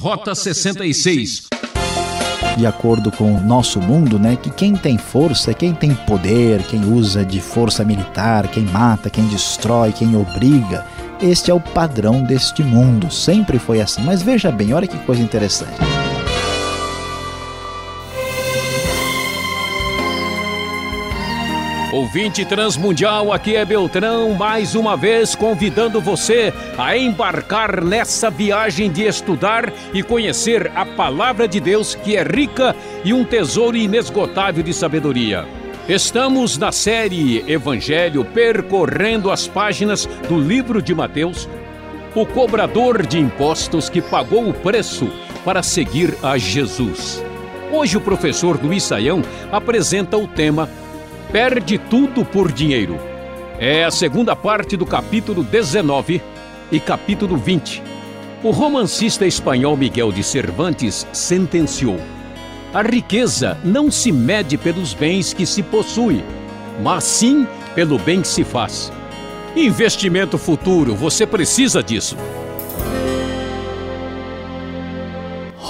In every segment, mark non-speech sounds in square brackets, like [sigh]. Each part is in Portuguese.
Rota 66. De acordo com o nosso mundo, né, que quem tem força, quem tem poder, quem usa de força militar, quem mata, quem destrói, quem obriga, este é o padrão deste mundo. Sempre foi assim. Mas veja bem, olha que coisa interessante. Ouvinte Transmundial, aqui é Beltrão, mais uma vez convidando você a embarcar nessa viagem de estudar e conhecer a Palavra de Deus, que é rica e um tesouro inesgotável de sabedoria. Estamos na série Evangelho percorrendo as páginas do livro de Mateus, o cobrador de impostos que pagou o preço para seguir a Jesus. Hoje o professor Luiz Saião apresenta o tema perde tudo por dinheiro. É a segunda parte do capítulo 19 e capítulo 20. O romancista espanhol Miguel de Cervantes sentenciou: A riqueza não se mede pelos bens que se possui, mas sim pelo bem que se faz. Investimento futuro, você precisa disso.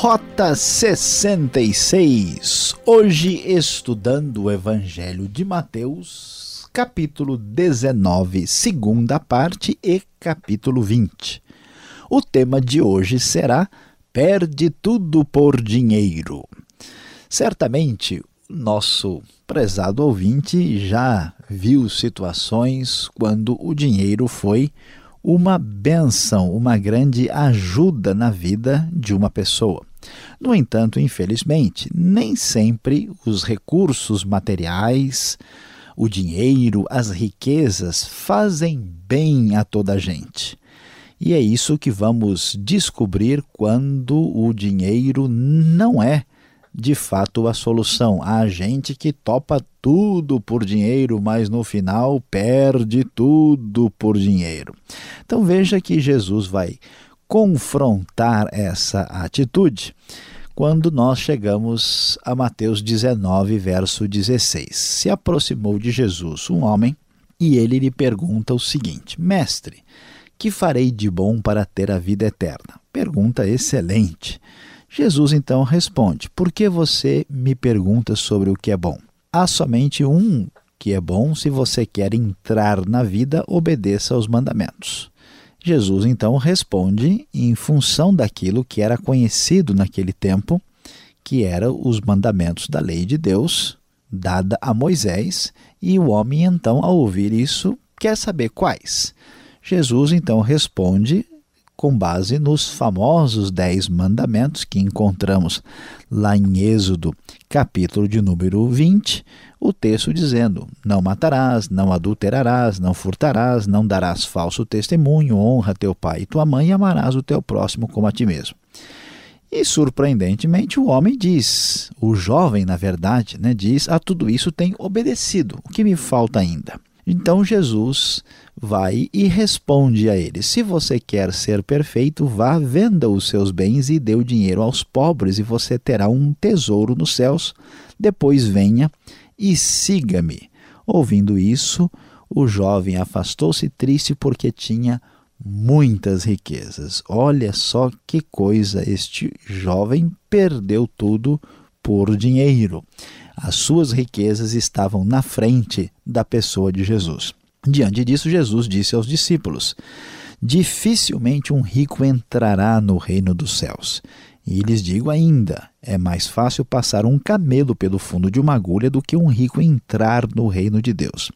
Rota 66. Hoje estudando o Evangelho de Mateus, capítulo 19, segunda parte e capítulo 20. O tema de hoje será Perde tudo por dinheiro. Certamente, nosso prezado ouvinte já viu situações quando o dinheiro foi uma benção, uma grande ajuda na vida de uma pessoa. No entanto, infelizmente, nem sempre os recursos materiais, o dinheiro, as riquezas fazem bem a toda a gente. E é isso que vamos descobrir quando o dinheiro não é de fato a solução. Há gente que topa tudo por dinheiro, mas no final perde tudo por dinheiro. Então veja que Jesus vai confrontar essa atitude quando nós chegamos a Mateus 19, verso 16. Se aproximou de Jesus um homem e ele lhe pergunta o seguinte: Mestre, que farei de bom para ter a vida eterna? Pergunta excelente. Jesus então responde: Por que você me pergunta sobre o que é bom? Há somente um que é bom se você quer entrar na vida, obedeça aos mandamentos. Jesus então responde em função daquilo que era conhecido naquele tempo, que eram os mandamentos da lei de Deus dada a Moisés, e o homem então ao ouvir isso quer saber quais. Jesus então responde com base nos famosos dez mandamentos que encontramos lá em Êxodo, capítulo de número 20, o texto dizendo: Não matarás, não adulterarás, não furtarás, não darás falso testemunho, honra teu pai e tua mãe e amarás o teu próximo como a ti mesmo. E surpreendentemente o homem diz, o jovem, na verdade, né, diz: A tudo isso tem obedecido, o que me falta ainda? Então Jesus vai e responde a ele: Se você quer ser perfeito, vá, venda os seus bens e dê o dinheiro aos pobres, e você terá um tesouro nos céus. Depois venha e siga-me. Ouvindo isso, o jovem afastou-se triste porque tinha muitas riquezas. Olha só que coisa! Este jovem perdeu tudo por dinheiro. As suas riquezas estavam na frente da pessoa de Jesus. Diante disso, Jesus disse aos discípulos: Dificilmente um rico entrará no reino dos céus. E lhes digo ainda: é mais fácil passar um camelo pelo fundo de uma agulha do que um rico entrar no reino de Deus.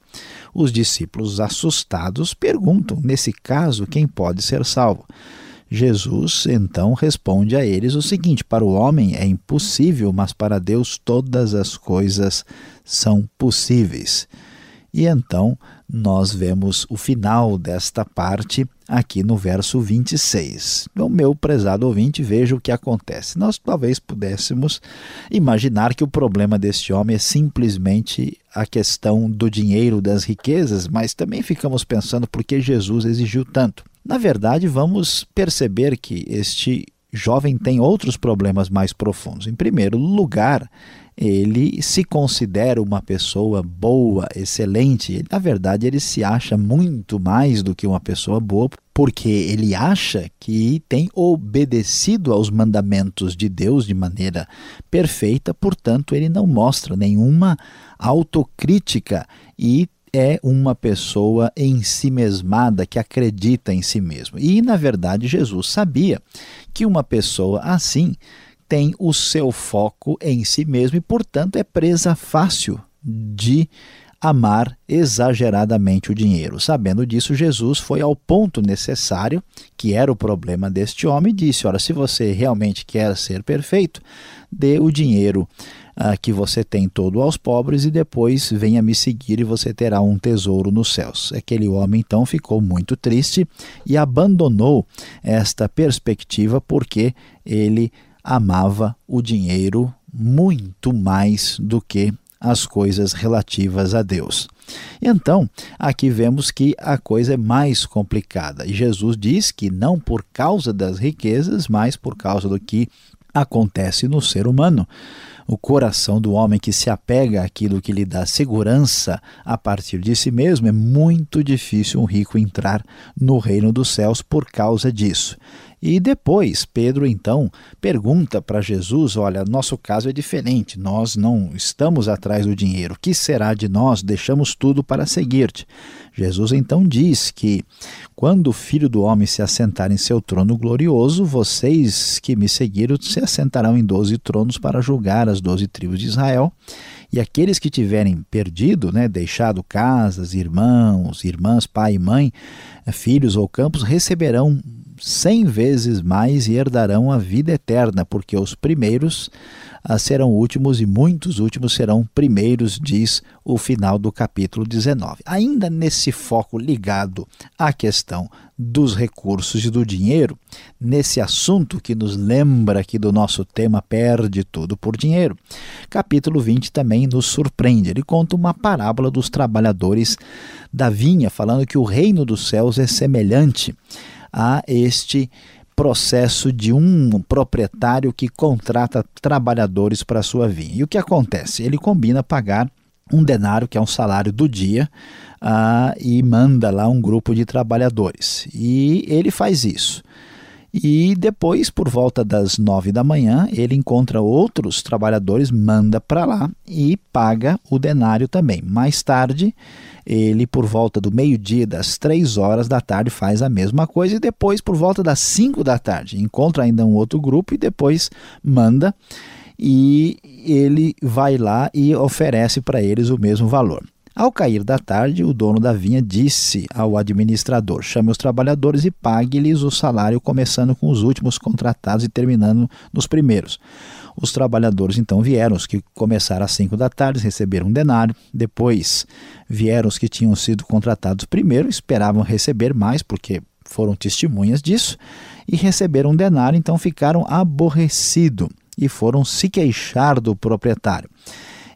Os discípulos, assustados, perguntam: nesse caso, quem pode ser salvo? Jesus então responde a eles o seguinte: Para o homem é impossível, mas para Deus todas as coisas são possíveis. E então nós vemos o final desta parte aqui no verso 26. Então, meu prezado ouvinte, veja o que acontece. Nós talvez pudéssemos imaginar que o problema deste homem é simplesmente a questão do dinheiro, das riquezas, mas também ficamos pensando por que Jesus exigiu tanto. Na verdade, vamos perceber que este jovem tem outros problemas mais profundos. Em primeiro lugar, ele se considera uma pessoa boa, excelente. Na verdade, ele se acha muito mais do que uma pessoa boa porque ele acha que tem obedecido aos mandamentos de Deus de maneira perfeita, portanto, ele não mostra nenhuma autocrítica e é uma pessoa em si mesmada que acredita em si mesmo. E, na verdade, Jesus sabia que uma pessoa assim tem o seu foco em si mesmo e, portanto, é presa fácil de amar exageradamente o dinheiro. Sabendo disso, Jesus foi ao ponto necessário, que era o problema deste homem, e disse: Ora, se você realmente quer ser perfeito, dê o dinheiro ah, que você tem todo aos pobres e depois venha me seguir e você terá um tesouro nos céus. Aquele homem então ficou muito triste e abandonou esta perspectiva porque ele amava o dinheiro muito mais do que as coisas relativas a Deus. Então, aqui vemos que a coisa é mais complicada. Jesus diz que não por causa das riquezas, mas por causa do que acontece no ser humano. O coração do homem que se apega àquilo que lhe dá segurança a partir de si mesmo, é muito difícil um rico entrar no reino dos céus por causa disso. E depois, Pedro então pergunta para Jesus: Olha, nosso caso é diferente, nós não estamos atrás do dinheiro, o que será de nós? Deixamos tudo para seguir-te. Jesus então diz que quando o filho do homem se assentar em seu trono glorioso, vocês que me seguiram se assentarão em doze tronos para julgar as doze tribos de Israel. E aqueles que tiverem perdido, né, deixado casas, irmãos, irmãs, pai e mãe, filhos ou campos, receberão cem vezes mais e herdarão a vida eterna, porque os primeiros ah, serão últimos e muitos últimos serão primeiros, diz o final do capítulo 19. Ainda nesse foco ligado à questão dos recursos e do dinheiro, nesse assunto que nos lembra aqui do nosso tema Perde Tudo por Dinheiro, capítulo 20 também nos surpreende. Ele conta uma parábola dos trabalhadores da vinha, falando que o reino dos céus é semelhante a este processo de um proprietário que contrata trabalhadores para sua vinha. E o que acontece? Ele combina pagar um denário, que é um salário do dia, uh, e manda lá um grupo de trabalhadores. E ele faz isso. E depois, por volta das nove da manhã, ele encontra outros trabalhadores, manda para lá e paga o denário também. Mais tarde, ele, por volta do meio-dia, das três horas da tarde, faz a mesma coisa. E depois, por volta das cinco da tarde, encontra ainda um outro grupo e depois manda. E ele vai lá e oferece para eles o mesmo valor. Ao cair da tarde, o dono da vinha disse ao administrador: chame os trabalhadores e pague-lhes o salário, começando com os últimos contratados e terminando nos primeiros. Os trabalhadores então vieram, os que começaram às 5 da tarde, receberam um denário. Depois vieram os que tinham sido contratados primeiro, esperavam receber mais, porque foram testemunhas disso, e receberam um denário, então ficaram aborrecidos e foram se queixar do proprietário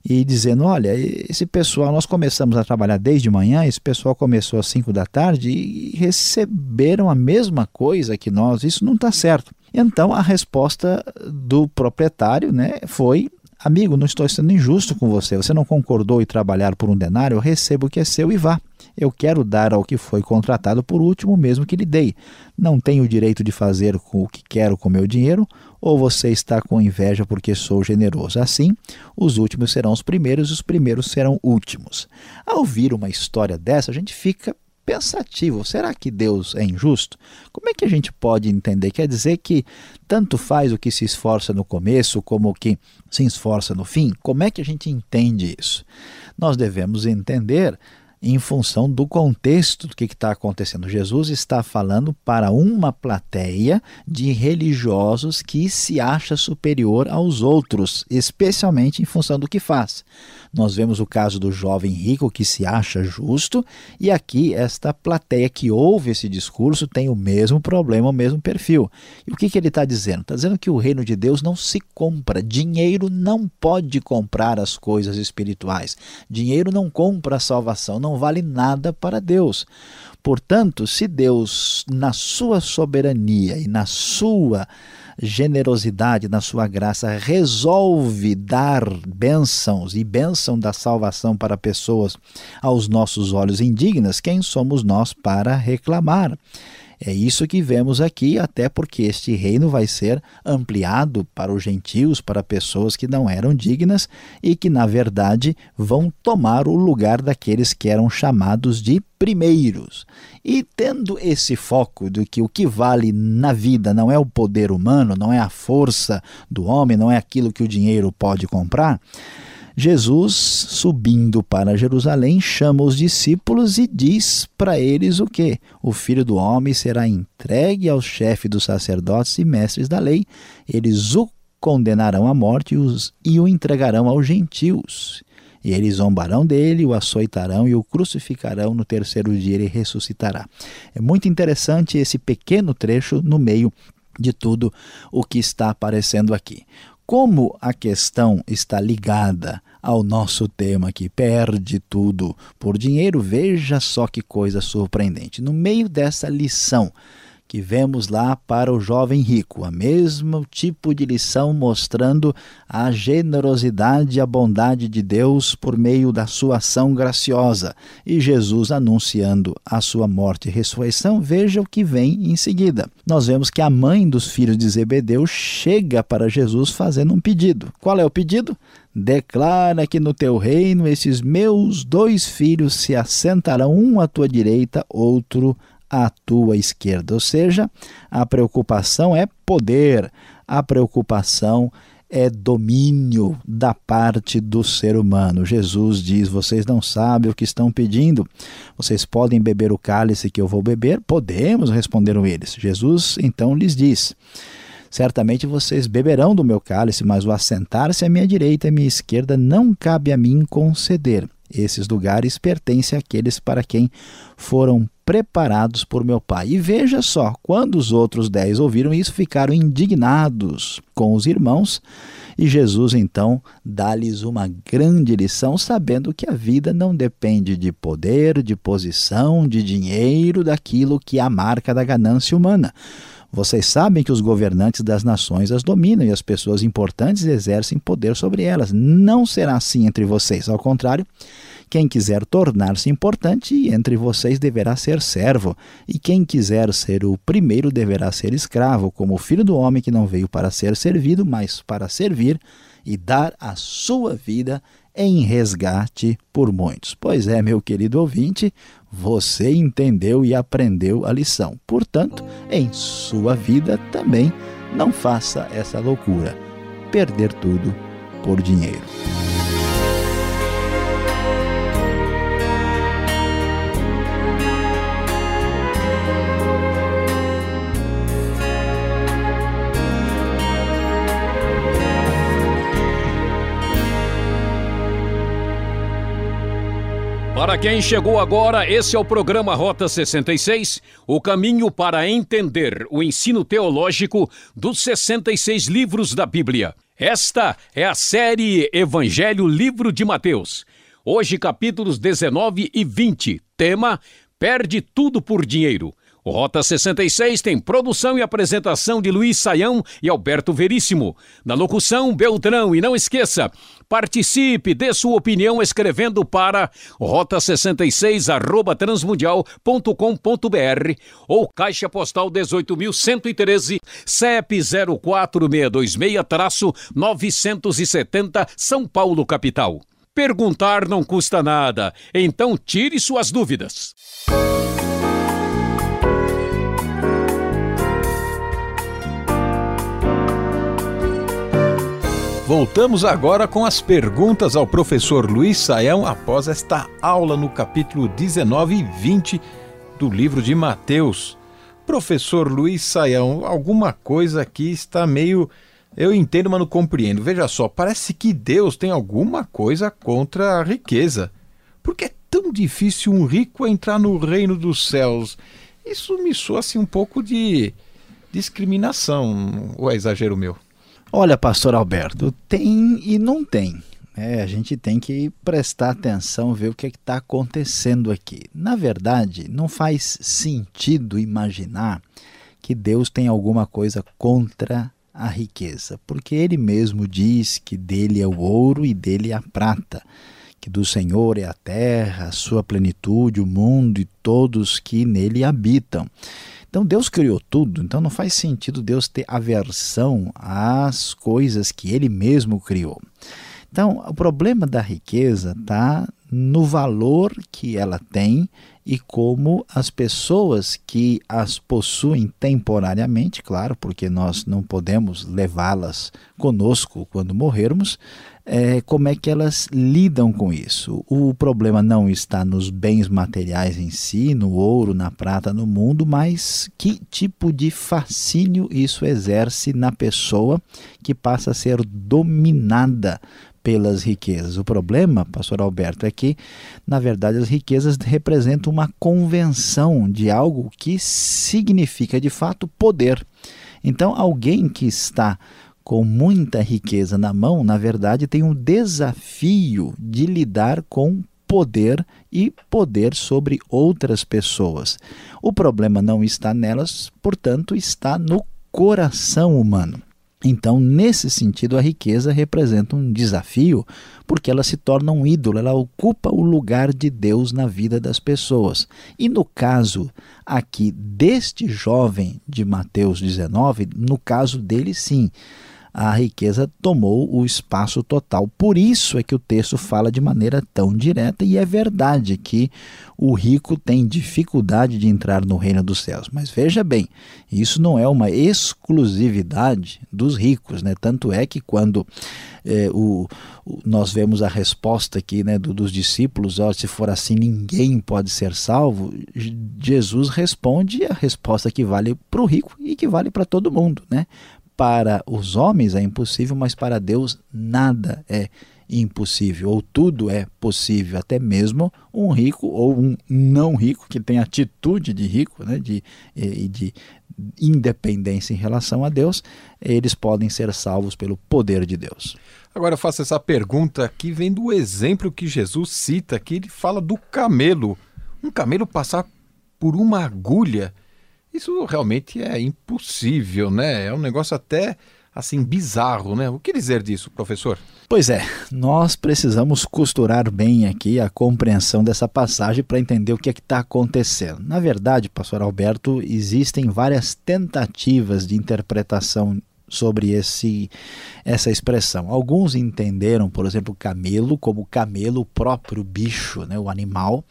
e dizendo: olha, esse pessoal, nós começamos a trabalhar desde manhã, esse pessoal começou às 5 da tarde e receberam a mesma coisa que nós, isso não está certo. Então a resposta do proprietário né, foi: amigo, não estou sendo injusto com você, você não concordou em trabalhar por um denário, eu recebo o que é seu e vá. Eu quero dar ao que foi contratado por último, mesmo que lhe dei. Não tenho o direito de fazer o que quero com meu dinheiro, ou você está com inveja porque sou generoso. Assim, os últimos serão os primeiros e os primeiros serão últimos. Ao ouvir uma história dessa, a gente fica pensativo. Será que Deus é injusto? Como é que a gente pode entender? Quer dizer que tanto faz o que se esforça no começo como o que se esforça no fim? Como é que a gente entende isso? Nós devemos entender em função do contexto do que está acontecendo. Jesus está falando para uma plateia de religiosos que se acha superior aos outros, especialmente em função do que faz. Nós vemos o caso do jovem rico que se acha justo, e aqui esta plateia que ouve esse discurso tem o mesmo problema, o mesmo perfil. E o que, que ele está dizendo? Está dizendo que o reino de Deus não se compra. Dinheiro não pode comprar as coisas espirituais. Dinheiro não compra a salvação, não vale nada para Deus. Portanto, se Deus, na sua soberania e na sua generosidade, na sua graça, resolve dar bênçãos e bênção da salvação para pessoas aos nossos olhos indignas, quem somos nós para reclamar? É isso que vemos aqui, até porque este reino vai ser ampliado para os gentios, para pessoas que não eram dignas e que, na verdade, vão tomar o lugar daqueles que eram chamados de primeiros. E tendo esse foco de que o que vale na vida não é o poder humano, não é a força do homem, não é aquilo que o dinheiro pode comprar, Jesus, subindo para Jerusalém, chama os discípulos e diz para eles o que? O filho do homem será entregue ao chefe dos sacerdotes e mestres da lei, eles o condenarão à morte e, o entregarão aos gentios. E eles zombarão dele, o açoitarão e o crucificarão. No terceiro dia ele ressuscitará. É muito interessante esse pequeno trecho no meio de tudo o que está aparecendo aqui. Como a questão está ligada ao nosso tema que perde tudo por dinheiro, veja só que coisa surpreendente. No meio dessa lição que vemos lá para o jovem rico, a mesmo tipo de lição mostrando a generosidade e a bondade de Deus por meio da sua ação graciosa, e Jesus anunciando a sua morte e ressurreição, veja o que vem em seguida. Nós vemos que a mãe dos filhos de Zebedeu chega para Jesus fazendo um pedido. Qual é o pedido? Declara que no teu reino esses meus dois filhos se assentarão, um à tua direita, outro à tua esquerda. Ou seja, a preocupação é poder, a preocupação é domínio da parte do ser humano. Jesus diz: Vocês não sabem o que estão pedindo. Vocês podem beber o cálice que eu vou beber? Podemos, responderam eles. Jesus então lhes diz: Certamente vocês beberão do meu cálice, mas o assentar-se à minha direita e à minha esquerda não cabe a mim conceder. Esses lugares pertencem àqueles para quem foram preparados por meu pai. E veja só, quando os outros dez ouviram isso, ficaram indignados com os irmãos. E Jesus então dá-lhes uma grande lição, sabendo que a vida não depende de poder, de posição, de dinheiro, daquilo que é a marca da ganância humana. Vocês sabem que os governantes das nações as dominam e as pessoas importantes exercem poder sobre elas. Não será assim entre vocês. Ao contrário, quem quiser tornar-se importante entre vocês deverá ser servo, e quem quiser ser o primeiro deverá ser escravo, como o filho do homem que não veio para ser servido, mas para servir e dar a sua vida em resgate por muitos. Pois é, meu querido ouvinte, você entendeu e aprendeu a lição. Portanto, em sua vida também não faça essa loucura, perder tudo por dinheiro. Para quem chegou agora, esse é o programa Rota 66, o caminho para entender o ensino teológico dos 66 livros da Bíblia. Esta é a série Evangelho Livro de Mateus. Hoje, capítulos 19 e 20. Tema: Perde tudo por dinheiro. O Rota 66 tem produção e apresentação de Luiz Saião e Alberto Veríssimo. Na locução, Beltrão. E não esqueça, participe, dê sua opinião escrevendo para rota66 arroba transmundial.com.br ou Caixa Postal 18.113, CEP 04626-970, São Paulo, capital. Perguntar não custa nada, então tire suas dúvidas. Voltamos agora com as perguntas ao professor Luiz Saião após esta aula no capítulo 19 e 20 do livro de Mateus. Professor Luiz Saião, alguma coisa aqui está meio. Eu entendo, mas não compreendo. Veja só, parece que Deus tem alguma coisa contra a riqueza. Por que é tão difícil um rico entrar no reino dos céus? Isso me soa assim um pouco de discriminação, ou é exagero meu? Olha, pastor Alberto, tem e não tem. É, a gente tem que prestar atenção, ver o que é está acontecendo aqui. Na verdade, não faz sentido imaginar que Deus tem alguma coisa contra a riqueza, porque ele mesmo diz que dele é o ouro e dele é a prata, que do Senhor é a terra, a sua plenitude, o mundo e todos que nele habitam. Então Deus criou tudo, então não faz sentido Deus ter aversão às coisas que ele mesmo criou. Então, o problema da riqueza está no valor que ela tem e como as pessoas que as possuem temporariamente, claro, porque nós não podemos levá-las conosco quando morrermos, é, como é que elas lidam com isso. O problema não está nos bens materiais em si, no ouro, na prata, no mundo, mas que tipo de fascínio isso exerce na pessoa que passa a ser dominada pelas riquezas. O problema, pastor Alberto, é que, na verdade, as riquezas representam uma convenção de algo que significa de fato poder. Então, alguém que está com muita riqueza na mão, na verdade, tem um desafio de lidar com poder e poder sobre outras pessoas. O problema não está nelas, portanto, está no coração humano. Então, nesse sentido, a riqueza representa um desafio, porque ela se torna um ídolo, ela ocupa o lugar de Deus na vida das pessoas. E no caso aqui deste jovem de Mateus 19, no caso dele, sim, a riqueza tomou o espaço total. Por isso é que o texto fala de maneira tão direta, e é verdade que o rico tem dificuldade de entrar no reino dos céus. Mas veja bem, isso não é uma exclusividade dos ricos, né? Tanto é que quando é, o, o, nós vemos a resposta aqui né, do, dos discípulos, ó, se for assim ninguém pode ser salvo, Jesus responde a resposta que vale para o rico e que vale para todo mundo, né? Para os homens é impossível, mas para Deus nada é impossível, ou tudo é possível, até mesmo um rico ou um não rico que tem atitude de rico, né, de, de independência em relação a Deus, eles podem ser salvos pelo poder de Deus. Agora eu faço essa pergunta que vem do exemplo que Jesus cita, que ele fala do camelo. Um camelo passar por uma agulha isso realmente é impossível, né? É um negócio até assim bizarro, né? O que dizer disso, professor? Pois é, nós precisamos costurar bem aqui a compreensão dessa passagem para entender o que é que está acontecendo. Na verdade, pastor Alberto, existem várias tentativas de interpretação sobre esse essa expressão. Alguns entenderam, por exemplo, camelo como camelo, o próprio bicho, né, o animal.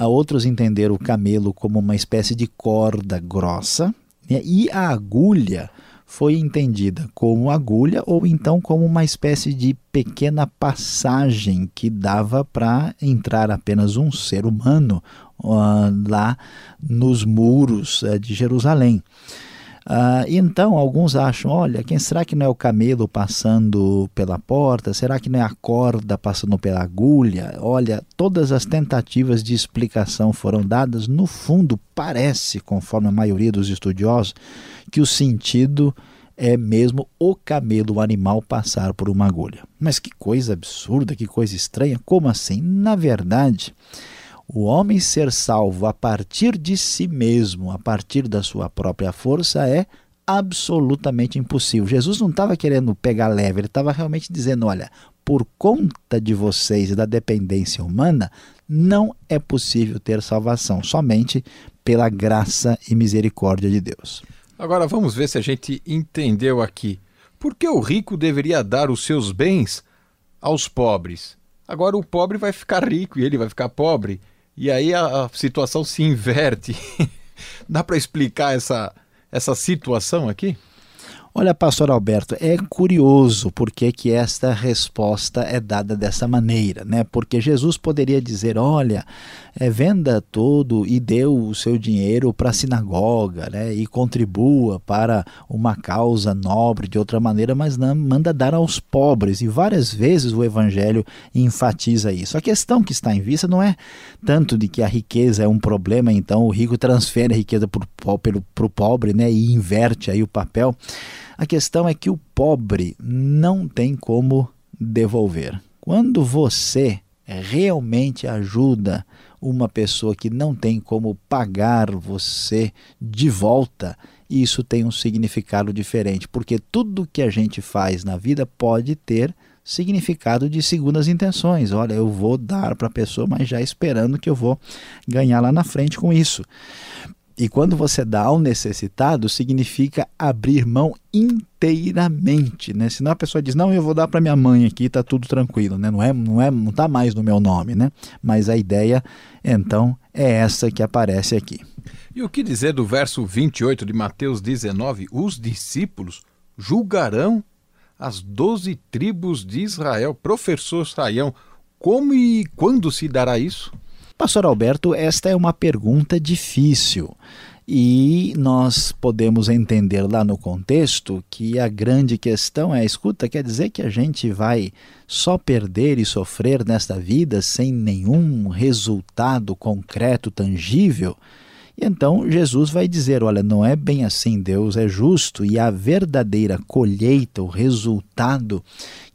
A outros entenderam o camelo como uma espécie de corda grossa né? e a agulha foi entendida como agulha ou então como uma espécie de pequena passagem que dava para entrar apenas um ser humano uh, lá nos muros uh, de Jerusalém. Uh, então, alguns acham: olha, quem será que não é o camelo passando pela porta? Será que não é a corda passando pela agulha? Olha, todas as tentativas de explicação foram dadas. No fundo, parece, conforme a maioria dos estudiosos, que o sentido é mesmo o camelo, o animal, passar por uma agulha. Mas que coisa absurda, que coisa estranha. Como assim? Na verdade o homem ser salvo a partir de si mesmo, a partir da sua própria força, é absolutamente impossível. Jesus não estava querendo pegar leve, ele estava realmente dizendo: olha, por conta de vocês e da dependência humana, não é possível ter salvação, somente pela graça e misericórdia de Deus. Agora vamos ver se a gente entendeu aqui. Por que o rico deveria dar os seus bens aos pobres? Agora o pobre vai ficar rico e ele vai ficar pobre. E aí a, situação se inverte. [laughs] Dá para explicar essa, essa situação aqui? Olha, pastor Alberto, é curioso porque que esta resposta é dada dessa maneira, né? Porque Jesus poderia dizer, olha, é, venda todo e dê o seu dinheiro para a sinagoga, né? E contribua para uma causa nobre de outra maneira, mas não manda dar aos pobres. E várias vezes o evangelho enfatiza isso. A questão que está em vista não é tanto de que a riqueza é um problema, então o rico transfere a riqueza para o pobre, né? E inverte aí o papel. A questão é que o pobre não tem como devolver. Quando você realmente ajuda uma pessoa que não tem como pagar você de volta, isso tem um significado diferente, porque tudo que a gente faz na vida pode ter significado de segundas intenções. Olha, eu vou dar para a pessoa, mas já esperando que eu vou ganhar lá na frente com isso. E quando você dá ao necessitado, significa abrir mão inteiramente, né? Senão a pessoa diz: "Não, eu vou dar para minha mãe aqui, tá tudo tranquilo", né? Não é, não é, não tá mais no meu nome, né? Mas a ideia, então, é essa que aparece aqui. E o que dizer do verso 28 de Mateus 19? Os discípulos julgarão as doze tribos de Israel. Professor Saião, como e quando se dará isso? Pastor Alberto, esta é uma pergunta difícil. E nós podemos entender lá no contexto que a grande questão é: escuta, quer dizer que a gente vai só perder e sofrer nesta vida sem nenhum resultado concreto, tangível? E então Jesus vai dizer: olha, não é bem assim, Deus é justo e a verdadeira colheita, o resultado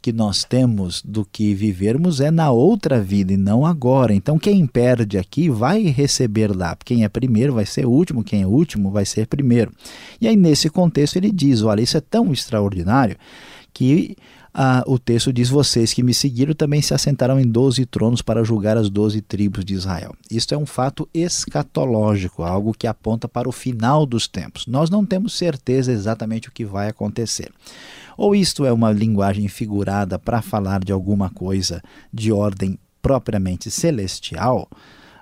que nós temos do que vivermos é na outra vida e não agora. Então, quem perde aqui vai receber lá. Quem é primeiro vai ser último, quem é último vai ser primeiro. E aí, nesse contexto, ele diz: olha, isso é tão extraordinário que ah, o texto diz: Vocês que me seguiram também se assentaram em doze tronos para julgar as doze tribos de Israel. Isto é um fato escatológico, algo que aponta para o final dos tempos. Nós não temos certeza exatamente o que vai acontecer. Ou isto é uma linguagem figurada para falar de alguma coisa de ordem propriamente celestial,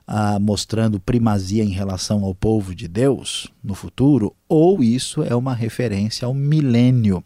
ah, mostrando primazia em relação ao povo de Deus no futuro, ou isso é uma referência ao milênio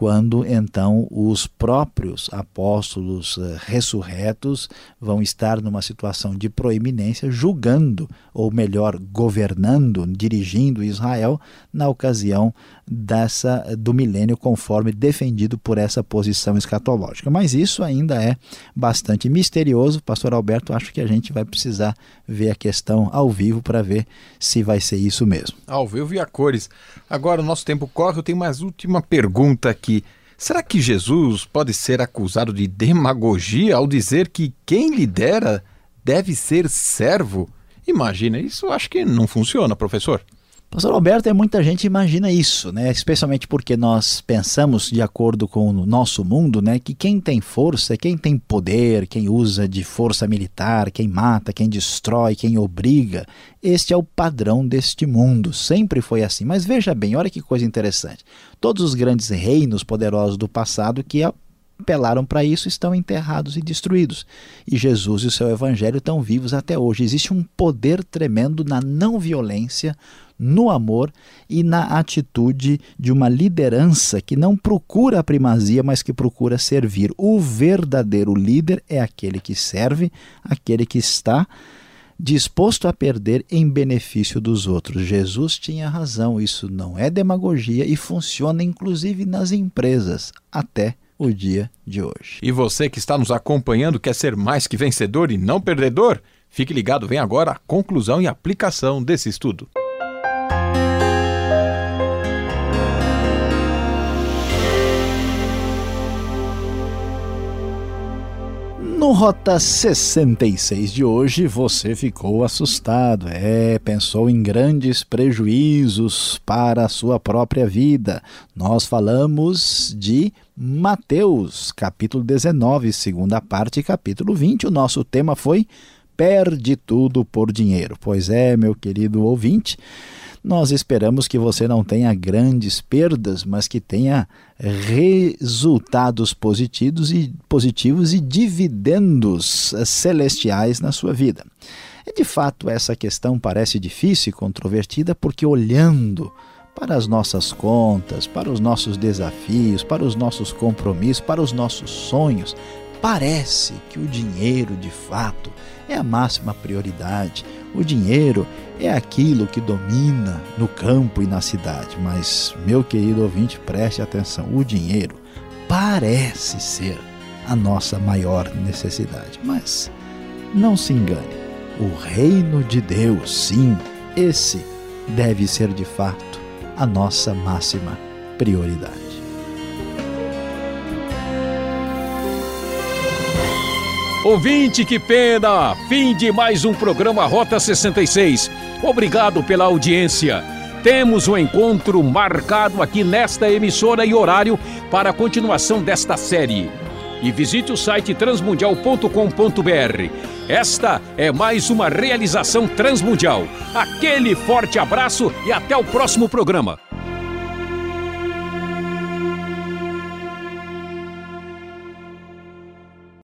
quando então os próprios apóstolos uh, ressurretos vão estar numa situação de proeminência, julgando, ou melhor, governando, dirigindo Israel na ocasião dessa do milênio, conforme defendido por essa posição escatológica. Mas isso ainda é bastante misterioso. Pastor Alberto, acho que a gente vai precisar ver a questão ao vivo para ver se vai ser isso mesmo. Ao vivo e a cores. Agora o nosso tempo corre, eu tenho mais última pergunta aqui. Será que Jesus pode ser acusado de demagogia ao dizer que quem lidera deve ser servo? Imagina, isso acho que não funciona, professor. Pastor Alberto, é muita gente imagina isso, né? Especialmente porque nós pensamos de acordo com o nosso mundo, né, que quem tem força, quem tem poder, quem usa de força militar, quem mata, quem destrói, quem obriga, este é o padrão deste mundo. Sempre foi assim. Mas veja bem, olha que coisa interessante. Todos os grandes reinos poderosos do passado que apelaram para isso estão enterrados e destruídos. E Jesus e o seu evangelho estão vivos até hoje. Existe um poder tremendo na não violência, no amor e na atitude de uma liderança que não procura a primazia, mas que procura servir. O verdadeiro líder é aquele que serve, aquele que está disposto a perder em benefício dos outros. Jesus tinha razão, isso não é demagogia e funciona inclusive nas empresas até o dia de hoje. E você que está nos acompanhando quer ser mais que vencedor e não perdedor? Fique ligado, vem agora a conclusão e aplicação desse estudo. No Rota 66 de hoje, você ficou assustado. É, pensou em grandes prejuízos para a sua própria vida. Nós falamos de Mateus, capítulo 19, segunda parte, capítulo 20. O nosso tema foi Perde tudo por dinheiro. Pois é, meu querido ouvinte. Nós esperamos que você não tenha grandes perdas, mas que tenha resultados positivos e, positivos e dividendos celestiais na sua vida. E de fato, essa questão parece difícil e controvertida porque olhando para as nossas contas, para os nossos desafios, para os nossos compromissos, para os nossos sonhos, parece que o dinheiro de fato é a máxima prioridade. O dinheiro é aquilo que domina no campo e na cidade. Mas, meu querido ouvinte, preste atenção: o dinheiro parece ser a nossa maior necessidade. Mas não se engane, o reino de Deus, sim, esse deve ser de fato a nossa máxima prioridade. Ouvinte, que pena! Fim de mais um programa Rota 66. Obrigado pela audiência. Temos um encontro marcado aqui nesta emissora e horário para a continuação desta série. e visite o site transmundial.com.br. Esta é mais uma realização transmundial. Aquele forte abraço e até o próximo programa.